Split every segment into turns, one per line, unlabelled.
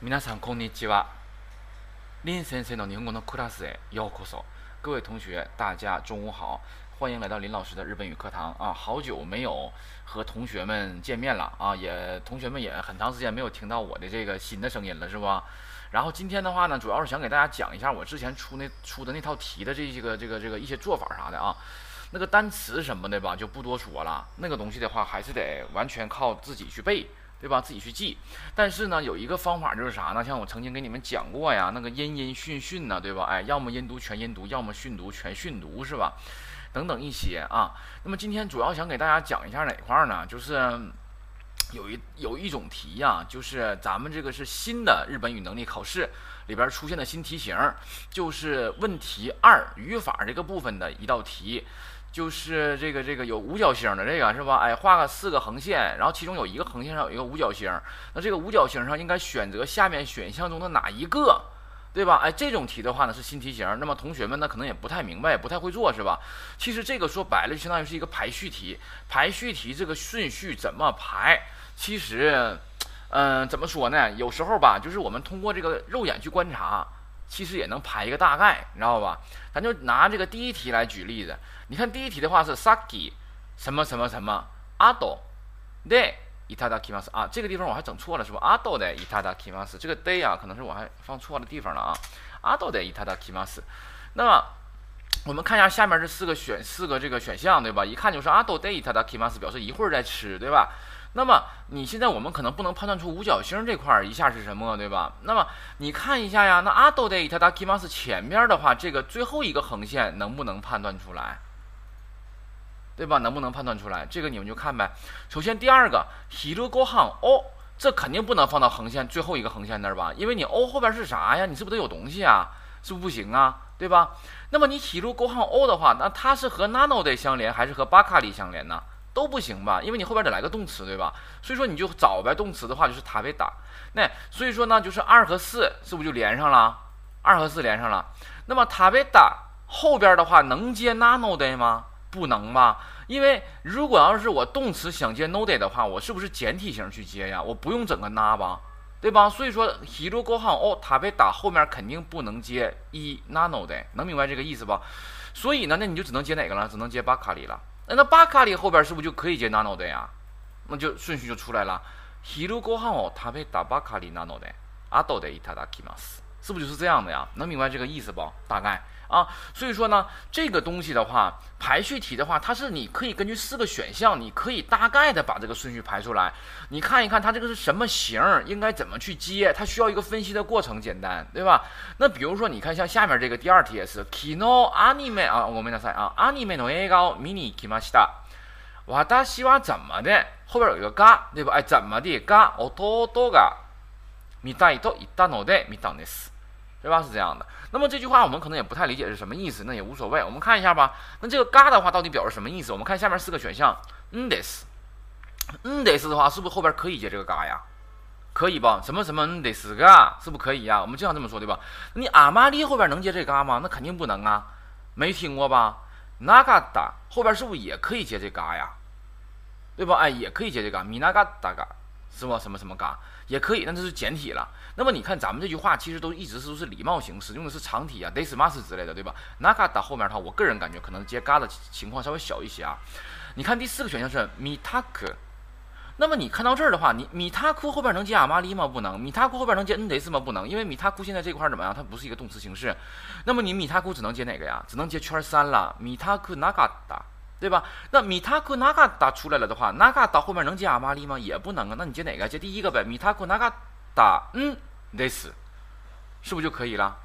皆さんこんにちは。林先生の日本語のクラスへようこそ。各位同学，大家中午好，欢迎来到林老师的日本语课堂啊！好久没有和同学们见面了啊，也同学们也很长时间没有听到我的这个新的声音了，是吧？然后今天的话呢，主要是想给大家讲一下我之前出那出的那套题的这些个这个这个一些做法啥的啊。那个单词什么的吧，就不多说了。那个东西的话，还是得完全靠自己去背。 对吧？自己去记，但是呢，有一个方法就是啥呢？像我曾经给你们讲过呀，那个音音训训呢，对吧？哎，要么音读全音读，要么训读全训读，是吧？等等一些啊。那么今天主要想给大家讲一下哪块呢？就是有一有一种题呀，就是咱们这个是新的日本语能力考试里边出现的新题型，就是问题二语法这个部分的一道题。就是这个这个有五角星的这个是吧？哎，画个四个横线，然后其中有一个横线上有一个五角星，那这个五角星上应该选择下面选项中的哪一个，对吧？哎，这种题的话呢是新题型，那么同学们呢可能也不太明白，不太会做是吧？其实这个说白了就相当于是一个排序题，排序题这个顺序怎么排？其实，嗯，怎么说呢？有时候吧，就是我们通过这个肉眼去观察。其实也能排一个大概，你知道吧？咱就拿这个第一题来举例子。你看第一题的话是 saki 什么什么什么阿斗 de itada kimas 啊，这个地方我还整错了是吧？阿斗的 itadakimasu 这个 de 啊，可能是我还放错了地方了啊。阿斗的 itadakimasu，那么我们看一下下面这四个选四个这个选项对吧？一看就是阿斗 de itada kimas，表示一会儿再吃对吧？那么你现在我们可能不能判断出五角星这块儿一下是什么，对吧？那么你看一下呀，那阿斗的伊塔达基马斯前面的话，这个最后一个横线能不能判断出来？对吧？能不能判断出来？这个你们就看呗。首先第二个ヒルゴハン哦，这肯定不能放到横线最后一个横线那儿吧？因为你哦后边是啥呀？你是不是得有东西啊？是不是不行啊？对吧？那么你ヒルゴハン哦的话，那它是和 nano 的相连还是和巴卡里相连呢？ 都不行吧，因为你后边得来个动词，对吧？所以说你就找呗，动词的话就是塔贝打。那所以说呢，就是二和四是不是就连上了？二和四连上了。那么塔贝打后边的话能接 nano de 吗？不能吧？因为如果要是我动词想接 no de 的话，我是不是简体型去接呀？我不用整个 na 吧，对吧？所以说 hiro go han 哦，塔贝打后面肯定不能接一 nano de，能明白这个意思吧？所以呢，那你就只能接哪个了？只能接巴卡里了。那那巴卡里后边是不是就可以接 nano 的呀？那就顺序就出来了。昼ご飯を食べたばかりなので、後でいただきます。 是不是就是这样的呀？能明白这个意思不？大概。啊，所以说呢，这个东西的话，排序题的话，它是你可以根据四个选项，你可以大概的把这个顺序排出来。你看一看它这个是什么型，应该怎么去接，它需要一个分析的过程，简单，对吧？那比如说，你看像下面这个第二题也是，kino anime 啊，我们来猜啊，anime no e g a mini kimashita，私は怎么的？后边有一个が，对吧？哎，怎么的が弟が 見たいと言ったので見たんです。对吧？是这样的。那么这句话我们可能也不太理解是什么意思，那也无所谓。我们看一下吧。那这个“嘎”的话到底表示什么意思？我们看下面四个选项。嗯得是，嗯得是的话，是不是后边可以接这个“嘎”呀？可以吧？什么什么嗯得是嘎，是不可以呀？我们经常这么说，对吧？你阿玛利后边能接这“嘎”吗？那肯定不能啊，没听过吧？那嘎达后边是不是也可以接这“嘎”呀？对吧？哎，也可以接这个“米那嘎达嘎”，是不？什么什么“嘎”？ 也可以，那这是简体了。那么你看，咱们这句话其实都一直是都是礼貌形式，用的是长体啊，this must 之类的，对吧？naka 后面的话，我个人感觉可能接嘎的情况稍微小一些啊。你看第四个选项是 mitaku，那么你看到这儿的话，你 mitaku 后边能接阿玛利吗？不能。mitaku 后边能接 n this 吗？不能，因为 mitaku 现在这块怎么样？它不是一个动词形式。那么你 mitaku 只能接哪个呀？只能接圈三了，mitaku nagada 对吧？那米塔库纳嘎达出来了的话，纳嘎达后面能接阿玛利吗？也不能啊。那你接哪个？接第一个呗。米塔库纳嘎达，嗯，this，是不是就可以了？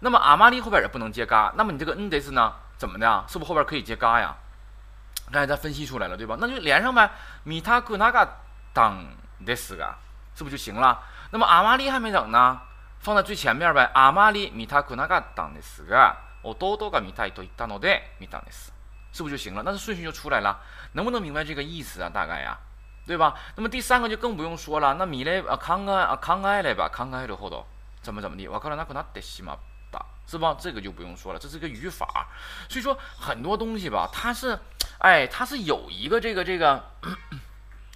那么阿玛利后边也不能接嘎，那么你这个嗯 this 呢？怎么的？是不是后边可以接嘎呀？刚才咱分析出来了，对吧？那就连上呗。米塔库纳嘎当 this 个，是不是就行了？那么阿玛利还没整呢，放在最前面呗。阿玛利米塔库纳嘎当 this 个，弟が見たいと言ったので見たんです。 是不是就行了？那这顺序就出来了，能不能明白这个意思啊？大概呀，对吧？那么第三个就更不用说了，那米嘞啊康啊康爱嘞吧康爱的后头怎么怎么地？我看了那可能得西马大是吧？这个就不用说了，这是个语法。所以说很多东西吧，它是，哎，它是有一个这个这个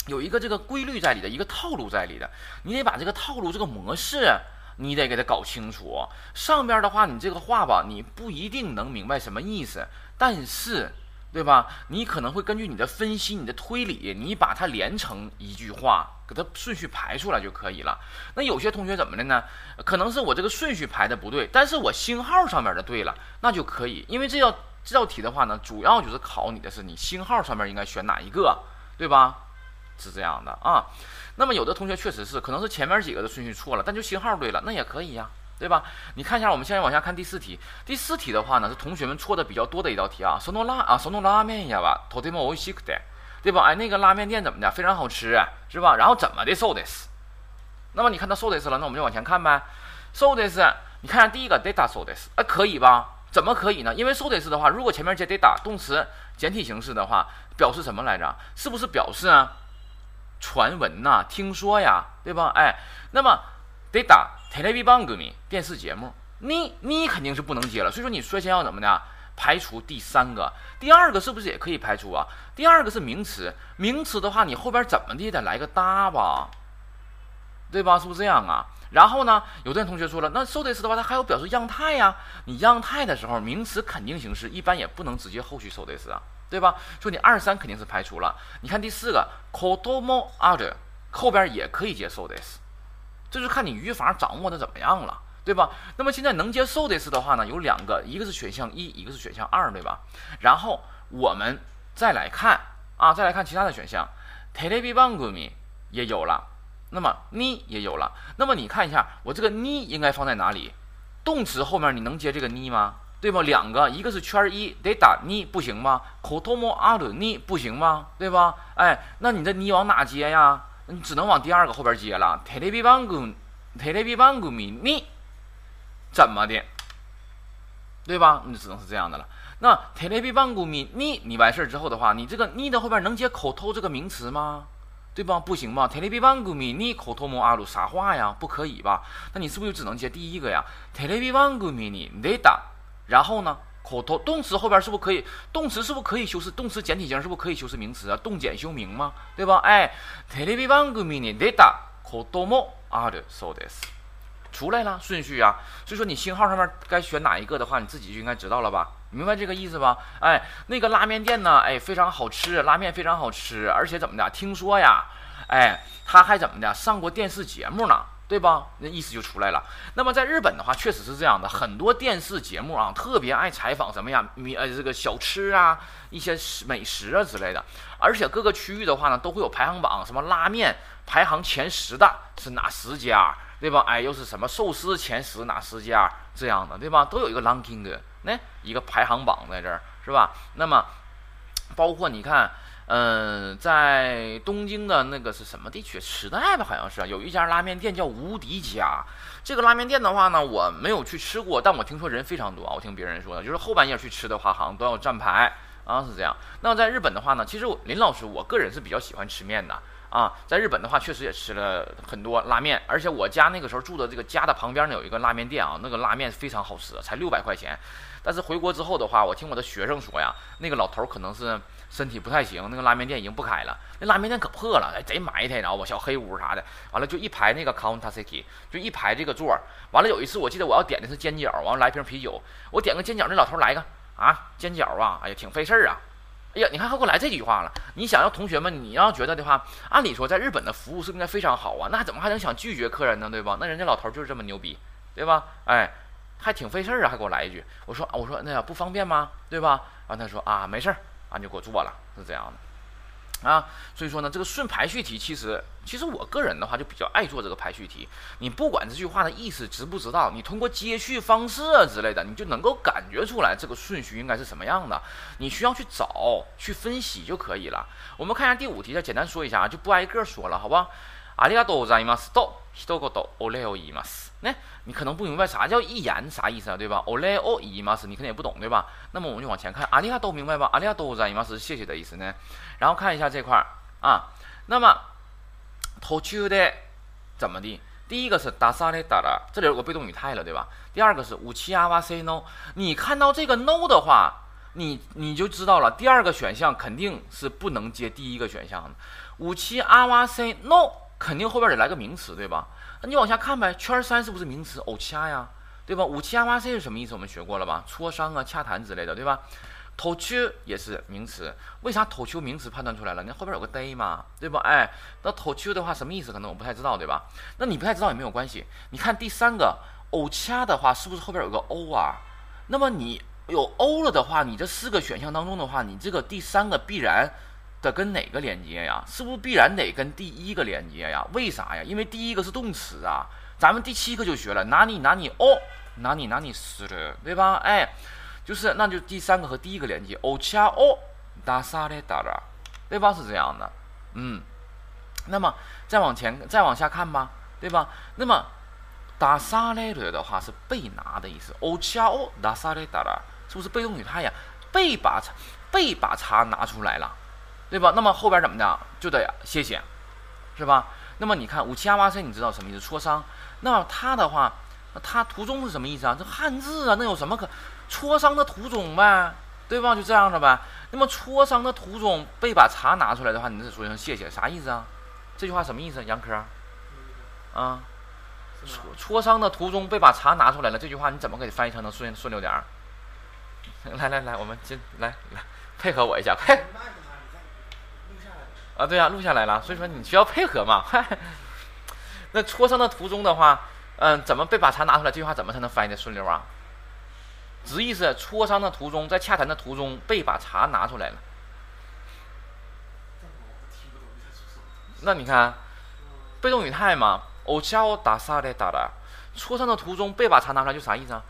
有一个这个规律在里的，一个套路在里的，你得把这个套路、这个模式，你得给它搞清楚。上边的话，你这个话吧，你不一定能明白什么意思，但是，对吧？你可能会根据你的分析、你的推理，你把它连成一句话，给它顺序排出来就可以了。那有些同学怎么的呢？可能是我这个顺序排的不对，但是我星号上面的对了，那就可以。因为这道这道题的话呢，主要就是考你的是你星号上面应该选哪一个，对吧？是这样的啊，那么有的同学确实是，可能是前面几个的顺序错了，但就星号对了，那也可以呀，对吧？你看一下，我们现在往下看第四题。第四题的话呢，是同学们错的比较多的一道题啊。什诺拉啊，什诺拉面呀吧，とても美味しくて，对吧？哎，那个拉面店怎么的？非常好吃，是吧？然后怎么的？So this。那么你看到 so this 了，那我们就往前看呗。So this，你看下第一个 data so this，哎，可以吧？怎么可以呢？因为 so this 的话，如果前面接 data 动词简体形式的话，表示什么来着？是不是表示啊？传闻呐，听说呀，对吧？哎，那么得打 Television 番組电视节目，你你肯定是不能接了。所以说你首先要怎么的？排除第三个，第二个是不是也可以排除啊？第二个是名词，名词的话你后边怎么的也得来个搭吧，对吧？是不是这样啊？然后呢，有的同学说了，那 so this 的话它还有表示样态呀，你样态的时候，名词肯定形式一般也不能直接后续 so this 啊。对吧？说你二三肯定是排除了。你看第四个，kotomo other 后边也可以接受 this，这就看你语法掌握的怎么样了，对吧？那么现在能接受的是的话呢，有两个，一个是选项一，一个是选项二，对吧？然后我们再来看啊，再来看其他的选项，television 番組也有了，那么你也有了。那么你看一下，我这个你应该放在哪里？动词后面你能接这个你吗？对吧？两个，一个是圈一得打你不行吗？口头莫阿鲁你不行吗？对吧？哎，那你这你往哪接呀？你只能往第二个后边接了。テレビ番組、テレビ番組你怎么的？对吧？你只能是这样的了。那テレビ番組你你完事儿之后的话，你这个你的后边能接口头这个名词吗？对吧？不行吧？テレビ番組你口头莫阿鲁啥话呀？不可以吧？那你是不是就只能接第一个呀？テレビ番組你得打。然后呢？ 口头动词后边是不是可以？动词是不是可以修饰？动词简体型是不是可以修饰名词啊？动简修名吗？对吧？哎，テレビ番組に出た子供あるそうです。出来了顺序啊。所以说你星号上面该选哪一个的话，你自己就应该知道了吧？明白这个意思吧？哎，那个拉面店呢？哎，非常好吃，拉面非常好吃，而且怎么的？听说呀，哎，他还怎么的？上过电视节目呢？ 对吧？那意思就出来了。那么在日本的话，确实是这样的，很多电视节目啊，特别爱采访什么呀，米呃这个小吃啊，一些美食啊之类的。而且各个区域的话呢，都会有排行榜，什么拉面排行前十的是哪十家，对吧？哎，又是什么寿司前十哪十家这样的，对吧？都有一个 ranking 的，那一个排行榜在这儿，是吧？那么包括你看。嗯，在东京的那个是什么地区？时代吧，好像是有一家拉面店叫无敌家。这个拉面店的话呢，我没有去吃过，但我听说人非常多。我听别人说的，就是后半夜去吃的话，好像都要站牌啊，是这样。那在日本的话呢，其实林老师我个人是比较喜欢吃面的啊。在日本的话，确实也吃了很多拉面，而且我家那个时候住的这个家的旁边呢，有一个拉面店啊，那个拉面非常好吃，才六百块钱。但是回国之后的话，我听我的学生说呀，那个老头可能是。身体不太行，那个拉面店已经不开了。那拉面店可破了，哎，贼埋汰，你知道吧？小黑屋啥的，完了就一排那个 counter seat，就一排这个座儿。完了有一次，我记得我要点的是煎饺，完了来瓶啤酒，我点个煎饺，那老头来个啊，煎饺啊，哎呀，挺费事儿啊。哎呀，你看他给我来这句话了。你想要同学们，你要觉得的话，按理说在日本的服务是应该非常好啊，那怎么还能想拒绝客人呢？对吧？那人家老头就是这么牛逼，对吧？哎，还挺费事儿啊，还给我来一句。我说我说那呀不方便吗？对吧？完他说啊没事儿。俺就给我做了，是这样的，啊，所以说呢，这个顺排序题，其实，其实我个人的话就比较爱做这个排序题。你不管这句话的意思知不知道，你通过接续方式之类的，你就能够感觉出来这个顺序应该是什么样的。你需要去找、去分析就可以了。我们看一下第五题，再简单说一下啊，就不挨个说了，好吧？ありがとうございますと一言お礼を言います。那你可能不明白啥叫一言啥意思啊，对吧？お礼を言います，你肯定也不懂，对吧？那么我们就往前看，ありがとう明白吧？ありがとうございます是谢谢的意思呢。然后看一下这块儿啊，那么途中で怎么的？第一个是出されたら，这里有个被动语态了，对吧？第二个是うち合わせの，你看到这个 no 的话。 你你就知道了，第二个选项肯定是不能接第一个选项的。五七阿哇塞 no， 肯定后边得来个名词，对吧？那你往下看呗，圈三是不是名词？偶掐呀，对吧？五七阿哇塞是什么意思？我们学过了吧？磋商啊、洽谈之类的，对吧？头丘也是名词，为啥头丘名词判断出来了？你后边有个 day 嘛，对吧？哎，那头丘的话什么意思？可能我不太知道，对吧？那你不太知道也没有关系。你看第三个偶掐的话，是不是后边有个 o 啊？那么你有 o 了的话，你这四个选项当中的话，你这个第三个必然得跟哪个连接呀？是不是必然得跟第一个连接呀？为啥呀？因为第一个是动词啊。咱们第七课就学了，哪里哪里哦，哪里哪里是的，对吧？哎。就是，那就第三个和第一个连接，お茶を出されたら，对吧？是这样的，嗯。那么再往前，再往下看吧，对吧？那么出される的话是被拿的意思，お茶を出されたら，是不是被动语态呀？被把茶，被把茶拿出来了， 对吧？那么后边怎么的？就得谢谢，是吧？那么你看五七阿哇塞，你知道什么意思？磋商。那么它的话，它途中是什么意思啊？这汉字啊，那有什么可？磋商的途中呗，对吧？就这样的呗。那么磋商的途中被把茶拿出来的话，你得说声谢谢，啥意思啊？这句话什么意思？杨科？啊？磋磋商的途中被把茶拿出来了，这句话你怎么给翻译成能顺顺溜点儿？来来来，我们进来来配合我一下，快！啊，对呀，录下来了。所以说你需要配合嘛。那磋商的途中的话，嗯，怎么被把茶拿出来？这句话怎么才能翻译的顺溜啊？直译是磋商的途中，在洽谈的途中被把茶拿出来了。那你看，被动语态嘛，お茶を出されたら，磋商的途中被把茶拿出来就啥意思啊？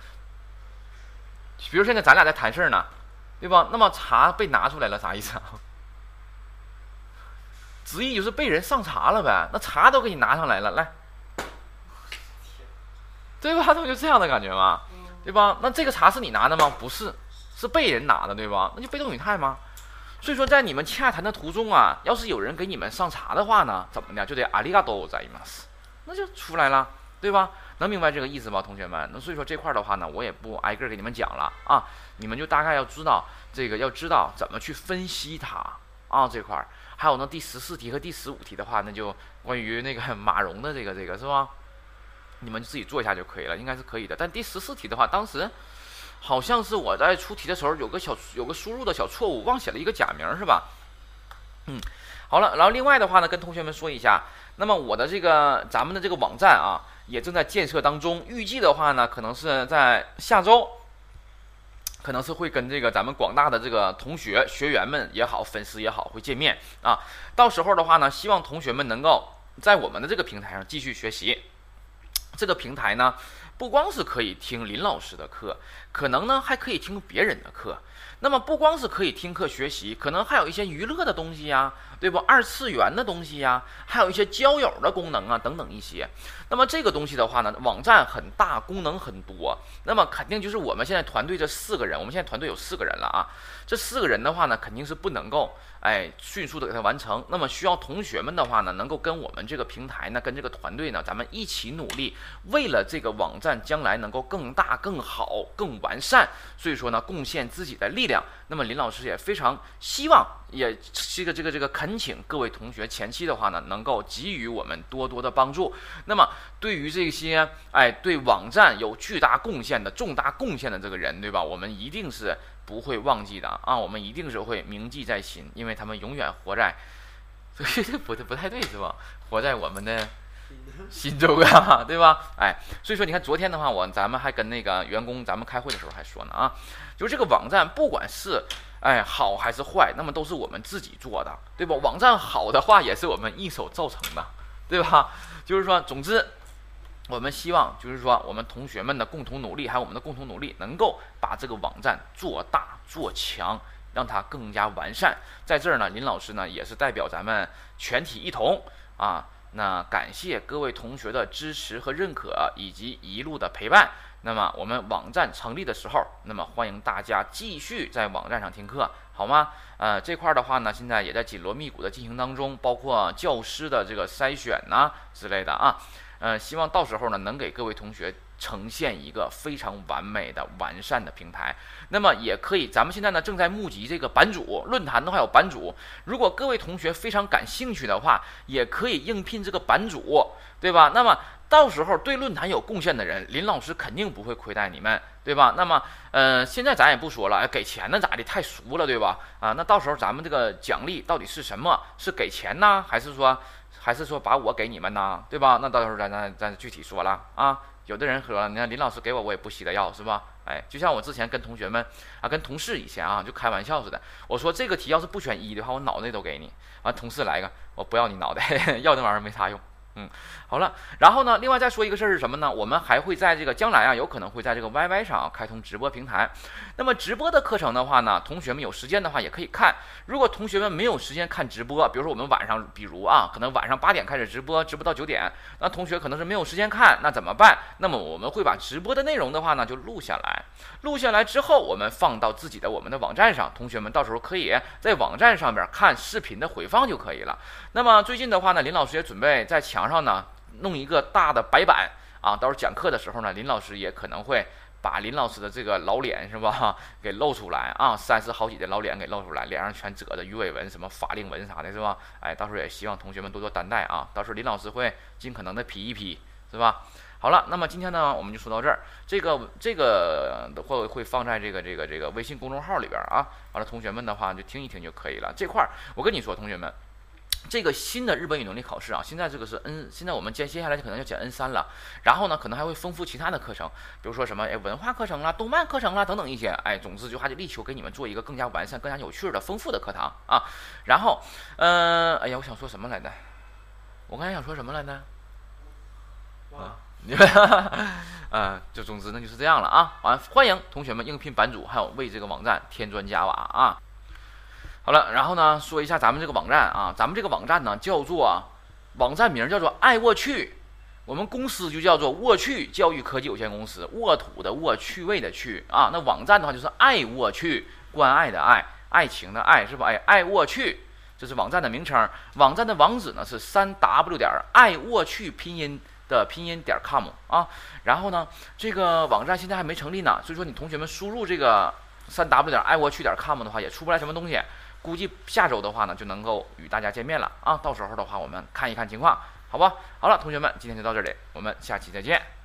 比如现在咱俩在谈事儿呢，对吧？那么茶被拿出来了啥意思啊？ 直译就是被人上茶了呗，那茶都给你拿上来了，来，对吧？这 不就这样的感觉吗？对吧？那这个茶是你拿的吗？不是，是被人拿的，对吧？那就被动语态吗？所以说，在你们洽谈的途中啊，要是有人给你们上茶的话呢，怎么的就得阿里嘎多在吗？那就出来了，对吧？能明白这个意思吗，同学们？那所以说这块的话呢，我也不挨个给你们讲了啊，你们就大概要知道这个，要知道怎么去分析它啊这块儿。还有呢，第十四题和第十五题的话，那就关于那个马蓉的这个这个是吧？你们自己做一下就可以了，应该是可以的。但第十四题的话，当时好像是我在出题的时候有个小有个输入的小错误，忘写了一个假名，是吧？嗯，好了，然后另外的话呢，跟同学们说一下，那么我的这个咱们的这个网站啊，也正在建设当中，预计的话呢，可能是在下周，可能是会跟这个咱们广大的这个同学学员们也好，粉丝也好，会见面啊。到时候的话呢，希望同学们能够在我们的这个平台上继续学习。这个平台呢，不光是可以听林老师的课，可能呢还可以听别人的课。那么不光是可以听课学习，可能还有一些娱乐的东西呀，对不？二次元的东西呀，还有一些交友的功能啊，等等一些。那么这个东西的话呢，网站很大，功能很多，那么肯定就是我们现在团队这四个人，我们现在团队有四个人了啊。这四个人的话呢，肯定是不能够哎迅速的给它完成。那么需要同学们的话呢，能够跟我们这个平台呢，跟这个团队呢，咱们一起努力，为了这个网站将来能够更大、更好、更完善，所以说呢，贡献自己的力量。那么林老师也非常希望，也这个这个这个恳请各位同学前期的话呢，能够给予我们多多的帮助。那么对于这些哎对网站有巨大贡献的重大贡献的这个人，对吧？我们一定是。不会忘记的啊，我们一定是会铭记在心，因为他们永远活在，所以这不不太对是吧？活在我们的心中啊，对吧？哎，所以说你看昨天的话，我咱们还跟那个员工咱们开会的时候还说呢啊，就是这个网站不管是哎好还是坏，那么都是我们自己做的，对吧？网站好的话也是我们一手造成的，对吧？就是说，总之。我们希望就是说，我们同学们的共同努力，还有我们的共同努力，能够把这个网站做大做强，让它更加完善。在这儿呢，林老师呢也是代表咱们全体一同啊，那感谢各位同学的支持和认可，以及一路的陪伴。那么我们网站成立的时候，那么欢迎大家继续在网站上听课，好吗？呃，这块的话呢，现在也在紧锣密鼓的进行当中，包括教师的这个筛选呐之类的啊。呃，希望到时候呢，能给各位同学呈现一个非常完美的、完善的平台。那么也可以，咱们现在呢正在募集这个版主，论坛的话有版主。如果各位同学非常感兴趣的话，也可以应聘这个版主，对吧？那么到时候对论坛有贡献的人，林老师肯定不会亏待你们，对吧？那么，呃，现在咱也不说了，给钱呢咋的？太俗了，对吧？啊，那到时候咱们这个奖励到底是什么？是给钱呢，还是说，还是说把我给你们呢？对吧？那到时候咱咱咱具体说了啊。有的人说，你看林老师给我，我也不稀得要，是吧？哎，就像我之前跟同学们啊，跟同事以前啊，就开玩笑似的。我说这个题要是不选一的话，我脑袋都给你。完，同事来一个，我不要你脑袋，要那玩意儿没啥用。嗯，好了，然后呢，另外再说一个事儿是什么呢？我们还会在这个将来啊，有可能会在这个 YY 上开通直播平台。那么直播的课程的话呢，同学们有时间的话也可以看。如果同学们没有时间看直播，比如说我们晚上，比如啊，可能晚上八点开始直播，直播到九点，那同学可能是没有时间看，那怎么办？那么我们会把直播的内容的话呢，就录下来，录下来之后，我们放到自己的我们的网站上，同学们到时候可以在网站上面看视频的回放就可以了。那么最近的话呢，林老师也准备在墙上呢。弄一个大的白板啊，到时候讲课的时候呢，林老师也可能会把林老师的这个老脸是吧，给露出来啊，三十好几的老脸给露出来，脸上全褶的鱼尾纹、什么法令纹啥的，是吧？哎，到时候也希望同学们多多担待啊，到时候林老师会尽可能的 P 一 P，是吧？好了，那么今天呢，我们就说到这儿，这个这个会会放在这个这个这个微信公众号里边啊，完了同学们的话就听一听就可以了。这块儿我跟你说，同学们。这个新的日本语能力考试啊，现在这个是 N，现在我们接接下来可能要讲 N 三了，然后呢，可能还会丰富其他的课程，比如说什么哎文化课程啦、动漫课程啦等等一些，哎，总之就还得力求给你们做一个更加完善、更加有趣的、丰富的课堂啊。然后，嗯，哎呀，我想说什么来着？我刚才想说什么来着？啊，你们，嗯，就总之那就是这样了啊。完，欢迎同学们应聘版主，还有为这个网站添砖加瓦啊。好了，然后呢，说一下咱们这个网站啊，咱们这个网站呢叫做，网站名叫做爱沃趣，我们公司就叫做沃趣教育科技有限公司，沃土的沃，趣味的趣啊，那网站的话就是爱沃趣，关爱的爱，爱情的爱，是吧？哎，爱沃趣，这是网站的名称，网站的网址呢是三 w 点爱沃趣拼音的拼音点 com 啊，然后呢，这个网站现在还没成立呢，所以说你同学们输入这个三 w 点爱沃趣点 com 的话，也出不来什么东西。估计下周的话呢，就能够与大家见面了啊！到时候的话，我们看一看情况，好吧？好了，同学们，今天就到这里，我们下期再见。